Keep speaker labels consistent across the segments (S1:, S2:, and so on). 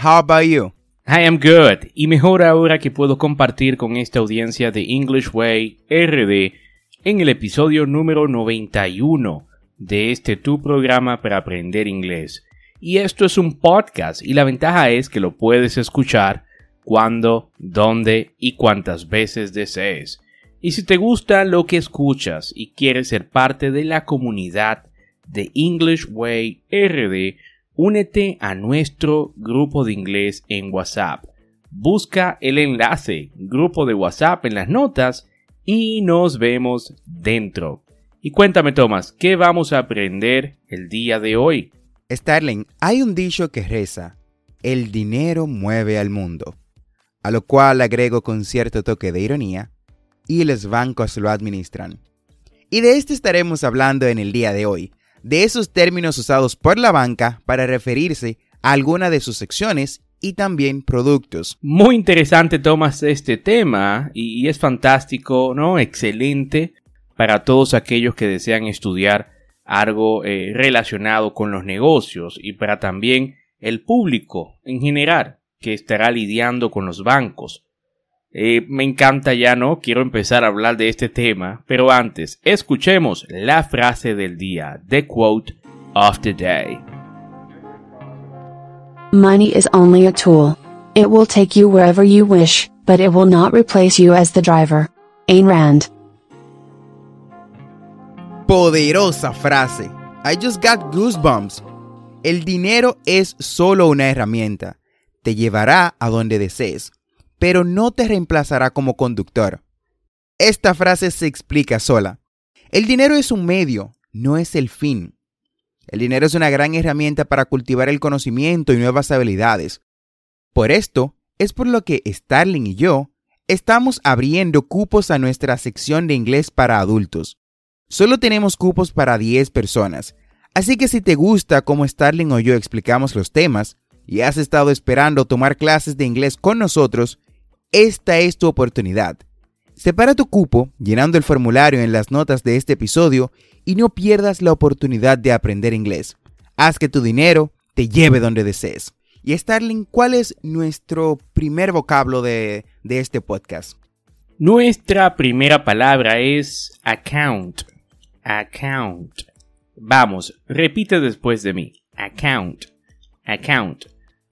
S1: How about you?
S2: I am good. Y mejor ahora que puedo compartir con esta audiencia de English Way RD en el episodio número 91 de este tu programa para aprender inglés. Y esto es un podcast y la ventaja es que lo puedes escuchar cuando, dónde y cuántas veces desees. Y si te gusta lo que escuchas y quieres ser parte de la comunidad de English Way RD, únete a nuestro grupo de inglés en WhatsApp. Busca el enlace, grupo de WhatsApp en las notas y nos vemos dentro. Y cuéntame, Tomás, ¿qué vamos a aprender el día de hoy?
S1: Starling, hay un dicho que reza, el dinero mueve al mundo, a lo cual agrego con cierto toque de ironía, y los bancos lo administran. Y de esto estaremos hablando en el día de hoy, de esos términos usados por la banca para referirse a alguna de sus secciones y también productos.
S2: Muy interesante tomas este tema y es fantástico, ¿no? Excelente para todos aquellos que desean estudiar algo eh, relacionado con los negocios y para también el público en general que estará lidiando con los bancos. Eh, me encanta ya, ¿no? Quiero empezar a hablar de este tema, pero antes, escuchemos la frase del día, the quote of the day.
S3: Money is only a tool. It will take you wherever you wish, but it will not replace you as the driver. Ayn Rand.
S1: Poderosa frase. I just got goosebumps. El dinero es solo una herramienta. Te llevará a donde desees pero no te reemplazará como conductor. Esta frase se explica sola. El dinero es un medio, no es el fin. El dinero es una gran herramienta para cultivar el conocimiento y nuevas habilidades. Por esto, es por lo que Starling y yo estamos abriendo cupos a nuestra sección de inglés para adultos. Solo tenemos cupos para 10 personas, así que si te gusta cómo Starling o yo explicamos los temas y has estado esperando tomar clases de inglés con nosotros, esta es tu oportunidad. Separa tu cupo llenando el formulario en las notas de este episodio y no pierdas la oportunidad de aprender inglés. Haz que tu dinero te lleve donde desees. Y Starling, ¿cuál es nuestro primer vocablo de, de este podcast?
S2: Nuestra primera palabra es account. Account. Vamos, repite después de mí. Account. Account.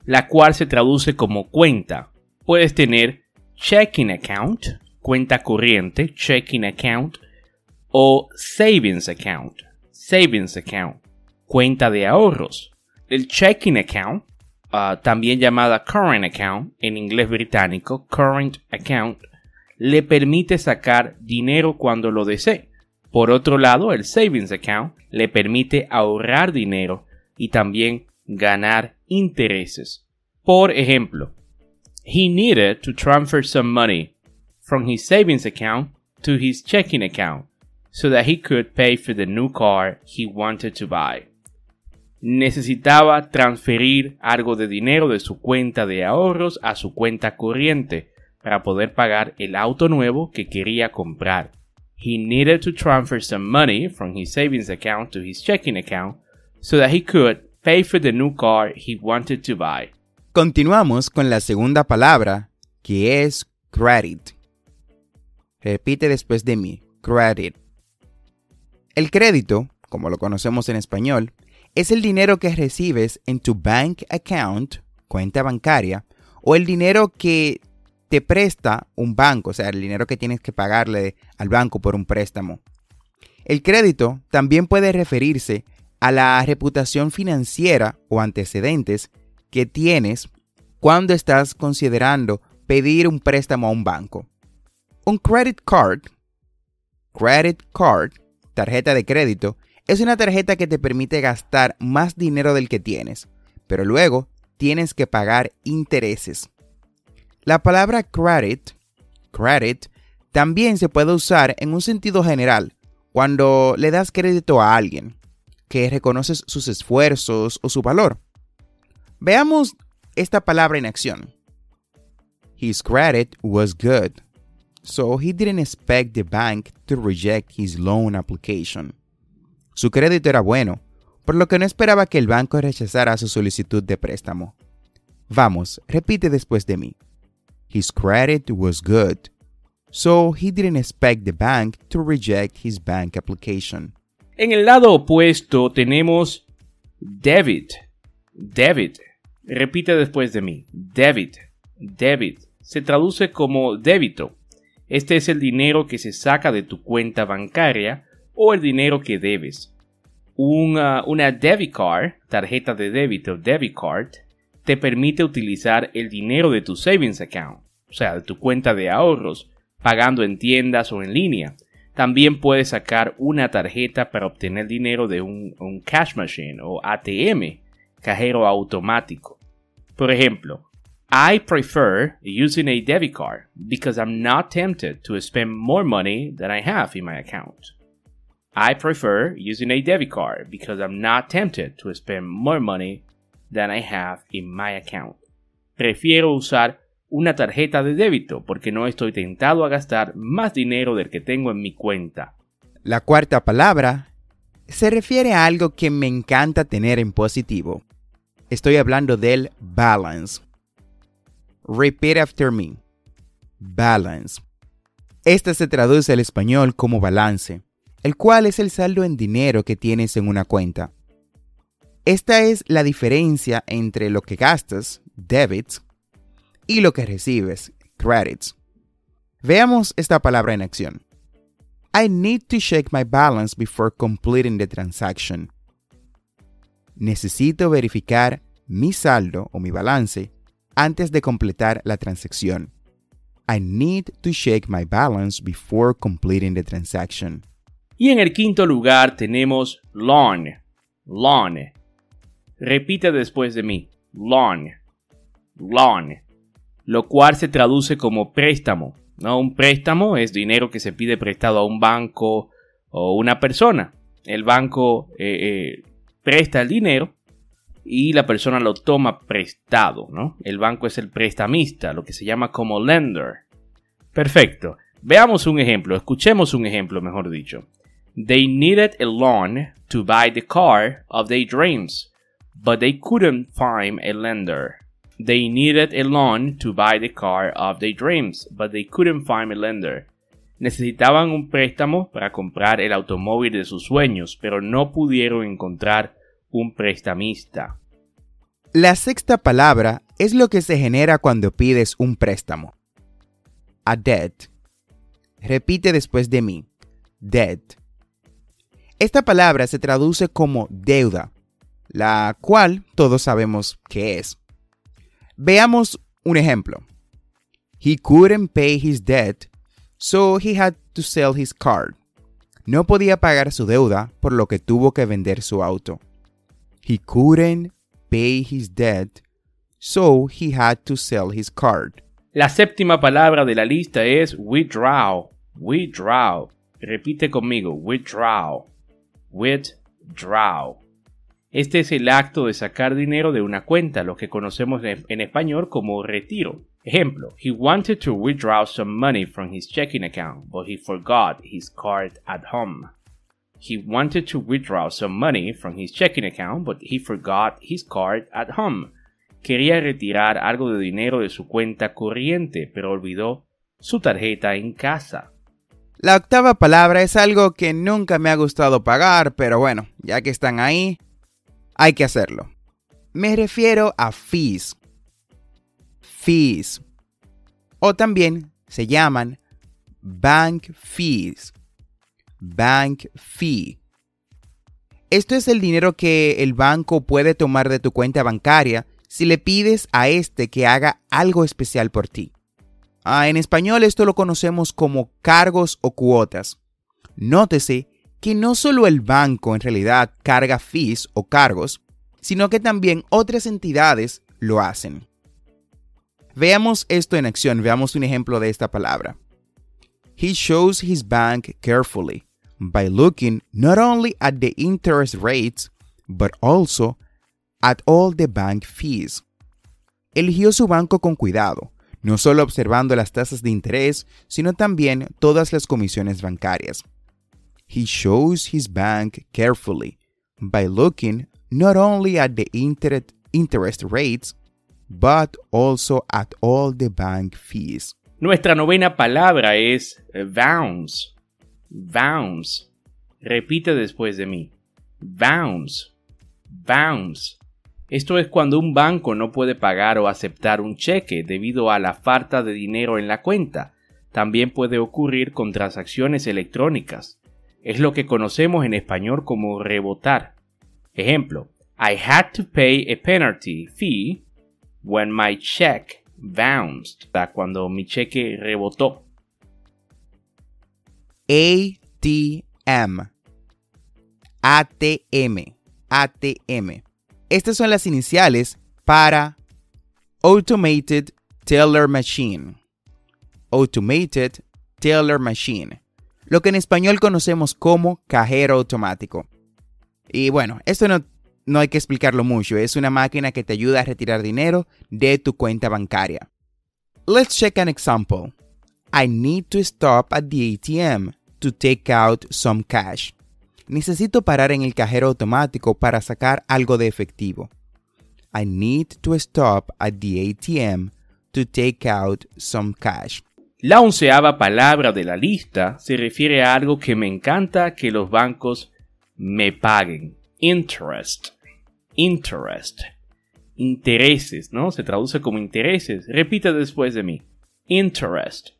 S2: La cual se traduce como cuenta. Puedes tener checking account, cuenta corriente, checking account, o savings account, savings account, cuenta de ahorros. El checking account, ah, también llamada current account en inglés británico, current account, le permite sacar dinero cuando lo desee. Por otro lado, el savings account le permite ahorrar dinero y también ganar intereses. Por ejemplo, he needed to transfer some money from his savings account to his checking account so that he could pay for the new car he wanted to buy. Necesitaba transferir algo de dinero de su cuenta de ahorros a su cuenta corriente para poder pagar el auto nuevo que quería comprar. he needed to transfer some money from his savings account to his checking account so that he could pay for the new car he wanted to buy.
S1: Continuamos con la segunda palabra, que es credit. Repite después de mí, credit. El crédito, como lo conocemos en español, es el dinero que recibes en tu bank account, cuenta bancaria, o el dinero que te presta un banco, o sea, el dinero que tienes que pagarle al banco por un préstamo. El crédito también puede referirse a la reputación financiera o antecedentes que tienes cuando estás considerando pedir un préstamo a un banco. Un credit card, credit card, tarjeta de crédito, es una tarjeta que te permite gastar más dinero del que tienes, pero luego tienes que pagar intereses. La palabra credit, credit, también se puede usar en un sentido general cuando le das crédito a alguien, que reconoces sus esfuerzos o su valor. Veamos esta palabra en acción. His credit was good, so he didn't expect the bank to reject his loan application. Su crédito era bueno, por lo que no esperaba que el banco rechazara su solicitud de préstamo. Vamos, repite después de mí. His credit was good, so he didn't expect the bank to reject his bank application.
S2: En el lado opuesto tenemos debit. Debit. Repite después de mí. Debit. Debit. Se traduce como débito. Este es el dinero que se saca de tu cuenta bancaria o el dinero que debes. Una, una debit card, tarjeta de débito, debit card, te permite utilizar el dinero de tu savings account, o sea, de tu cuenta de ahorros, pagando en tiendas o en línea. También puedes sacar una tarjeta para obtener dinero de un cash machine o ATM, cajero automático. Por ejemplo, I prefer using a debit card because I'm not tempted to spend more money than I have in my account. I prefer using a debit card because I'm not tempted to spend more money than I have in my account. Prefiero usar una tarjeta de débito porque no estoy tentado a gastar más dinero del que tengo en mi cuenta.
S1: La cuarta palabra se refiere a algo que me encanta tener en positivo. Estoy hablando del balance. Repeat after me. Balance. Este se traduce al español como balance, el cual es el saldo en dinero que tienes en una cuenta. Esta es la diferencia entre lo que gastas, debits, y lo que recibes, credits. Veamos esta palabra en acción. I need to check my balance before completing the transaction. Necesito verificar mi saldo o mi balance antes de completar la transacción. I need to check my balance before completing the transaction.
S2: Y en el quinto lugar tenemos loan. Loan. Repite después de mí. Loan. Loan. Lo cual se traduce como préstamo. ¿no? Un préstamo es dinero que se pide prestado a un banco o una persona. El banco eh, eh, presta el dinero y la persona lo toma prestado, ¿no? El banco es el prestamista, lo que se llama como lender. Perfecto. Veamos un ejemplo, escuchemos un ejemplo, mejor dicho. They needed a loan to buy the car of their dreams but they couldn't find a lender. They needed a loan to buy the car of their dreams, but they couldn't find a lender. Necesitaban un préstamo para comprar el automóvil de sus sueños, pero no pudieron encontrar un prestamista.
S1: La sexta palabra es lo que se genera cuando pides un préstamo. A debt. Repite después de mí. Debt. Esta palabra se traduce como deuda la cual todos sabemos que es. Veamos un ejemplo. He couldn't pay his debt, so he had to sell his car. No podía pagar su deuda, por lo que tuvo que vender su auto. He couldn't pay his debt, so he had to sell his car.
S2: La séptima palabra de la lista es withdraw. Withdraw. Repite conmigo. Withdraw. Withdraw. Este es el acto de sacar dinero de una cuenta, lo que conocemos en español como retiro. Ejemplo, he wanted to withdraw some money from his checking account, but he forgot his card at home. He wanted to withdraw some money from his checking account, but he forgot his card at home. Quería retirar algo de dinero de su cuenta corriente, pero olvidó su tarjeta en casa.
S1: La octava palabra es algo que nunca me ha gustado pagar, pero bueno, ya que están ahí, hay que hacerlo. Me refiero a fees. Fees. O también se llaman bank fees. Bank fee. Esto es el dinero que el banco puede tomar de tu cuenta bancaria si le pides a este que haga algo especial por ti. Ah, en español esto lo conocemos como cargos o cuotas. Nótese que no solo el banco en realidad carga fees o cargos, sino que también otras entidades lo hacen. Veamos esto en acción, veamos un ejemplo de esta palabra. He shows his bank carefully by looking not only at the interest rates, but also at all the bank fees. Eligió su banco con cuidado, no solo observando las tasas de interés, sino también todas las comisiones bancarias. He shows his bank carefully by looking not only at the interest rates, but also at all the bank fees.
S2: Nuestra novena palabra es bounce. Bounce. Repite después de mí. Bounce. Bounce. Esto es cuando un banco no puede pagar o aceptar un cheque debido a la falta de dinero en la cuenta. También puede ocurrir con transacciones electrónicas. Es lo que conocemos en español como rebotar. Ejemplo, I had to pay a penalty fee when my check bounced. Cuando mi cheque rebotó.
S1: ATM. ATM. ATM. Estas son las iniciales para Automated Teller Machine. Automated Teller Machine. Lo que en español conocemos como cajero automático. Y bueno, esto no, no hay que explicarlo mucho. Es una máquina que te ayuda a retirar dinero de tu cuenta bancaria. Let's check an example. I need to stop at the ATM to take out some cash necesito parar en el cajero automático para sacar algo de efectivo. I need to stop at the ATM to take out some cash.
S2: La onceava palabra de la lista se refiere a algo que me encanta que los bancos me paguen. Interest. Interest. Intereses, ¿no? Se traduce como intereses. Repite después de mí. Interest.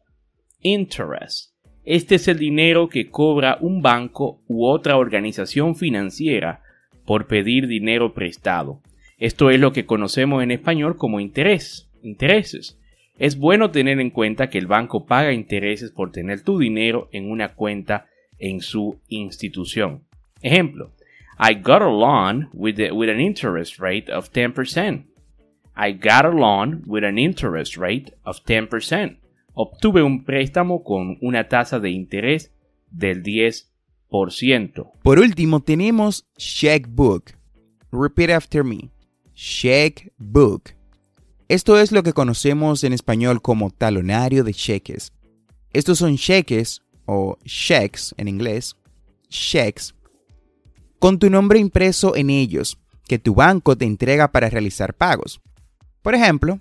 S2: Interest. Este es el dinero que cobra un banco u otra organización financiera por pedir dinero prestado. Esto es lo que conocemos en español como interés, intereses. Es bueno tener en cuenta que el banco paga intereses por tener tu dinero en una cuenta en su institución. Ejemplo, I got a loan with, with an interest rate of 10%. I got a loan with an interest rate of 10% obtuve un préstamo con una tasa de interés del 10%.
S1: Por último, tenemos checkbook. Repeat after me. Checkbook. Esto es lo que conocemos en español como talonario de cheques. Estos son cheques, o checks en inglés, checks, con tu nombre impreso en ellos, que tu banco te entrega para realizar pagos. Por ejemplo,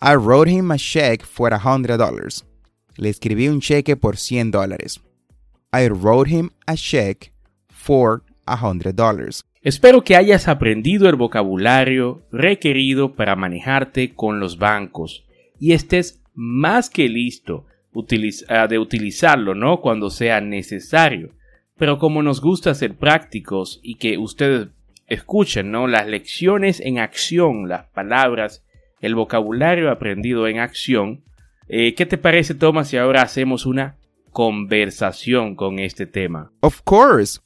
S1: I wrote him a check for $100. Le escribí un cheque por 100 dólares. I wrote him a check for $100.
S2: Espero que hayas aprendido el vocabulario requerido para manejarte con los bancos y estés más que listo de utilizarlo, ¿no? Cuando sea necesario. Pero como nos gusta ser prácticos y que ustedes escuchen, ¿no? Las lecciones en acción, las palabras el vocabulario aprendido en acción. Eh, ¿Qué te parece, Thomas, si ahora hacemos una conversación con este tema?
S1: Of course.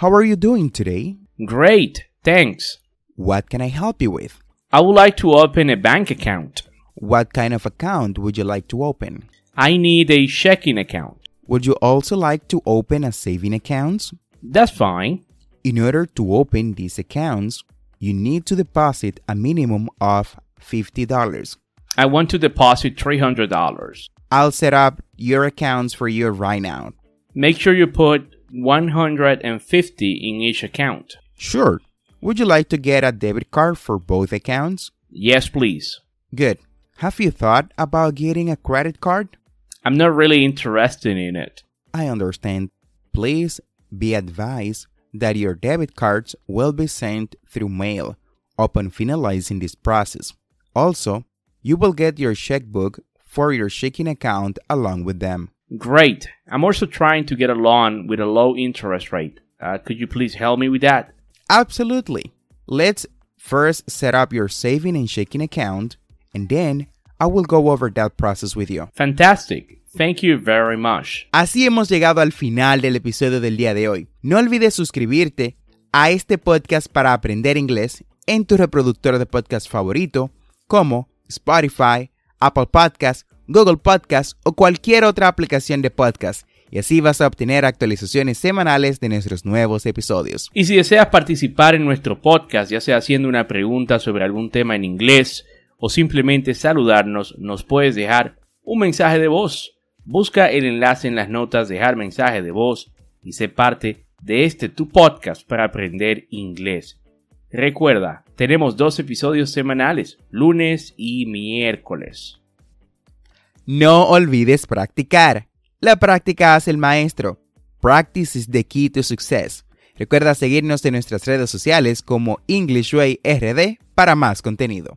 S1: How are you doing today?
S2: Great, thanks.
S1: What can I help you with?
S2: I would like to open a bank account.
S1: What kind of account would you like to open?
S2: I need a checking account.
S1: Would you also like to open a saving account?
S2: That's fine.
S1: In order to open these accounts, you need to deposit a minimum of $50.
S2: I want to deposit $300.
S1: I'll set up your accounts for you right now.
S2: Make sure you put 150 in each account.
S1: Sure. Would you like to get a debit card for both accounts?
S2: Yes, please.
S1: Good. Have you thought about getting a credit card?
S2: I'm not really interested in it.
S1: I understand. Please be advised that your debit cards will be sent through mail upon finalizing this process. Also, you will get your checkbook for your checking account along with them.
S2: Great. I'm also trying to get a loan with a low interest rate. Uh, could you please help me with that?
S1: Absolutely. Let's first set up your saving and checking account, and then I will go over that process with you.
S2: Fantastic. Thank you very much.
S1: Así hemos llegado al final del episodio del día de hoy. No olvides suscribirte a este podcast para aprender inglés en tu reproductor de podcast favorito, como Spotify, Apple Podcasts, Google Podcasts o cualquier otra aplicación de podcast. Y así vas a obtener actualizaciones semanales de nuestros nuevos episodios.
S2: Y si deseas participar en nuestro podcast, ya sea haciendo una pregunta sobre algún tema en inglés o simplemente saludarnos, nos puedes dejar un mensaje de voz. Busca el enlace en las notas, dejar mensaje de voz y sé parte de este tu podcast para aprender inglés. Recuerda, tenemos dos episodios semanales, lunes y miércoles.
S1: No olvides practicar. La práctica hace el maestro. Practice is the key to success. Recuerda seguirnos en nuestras redes sociales como English Way RD para más contenido.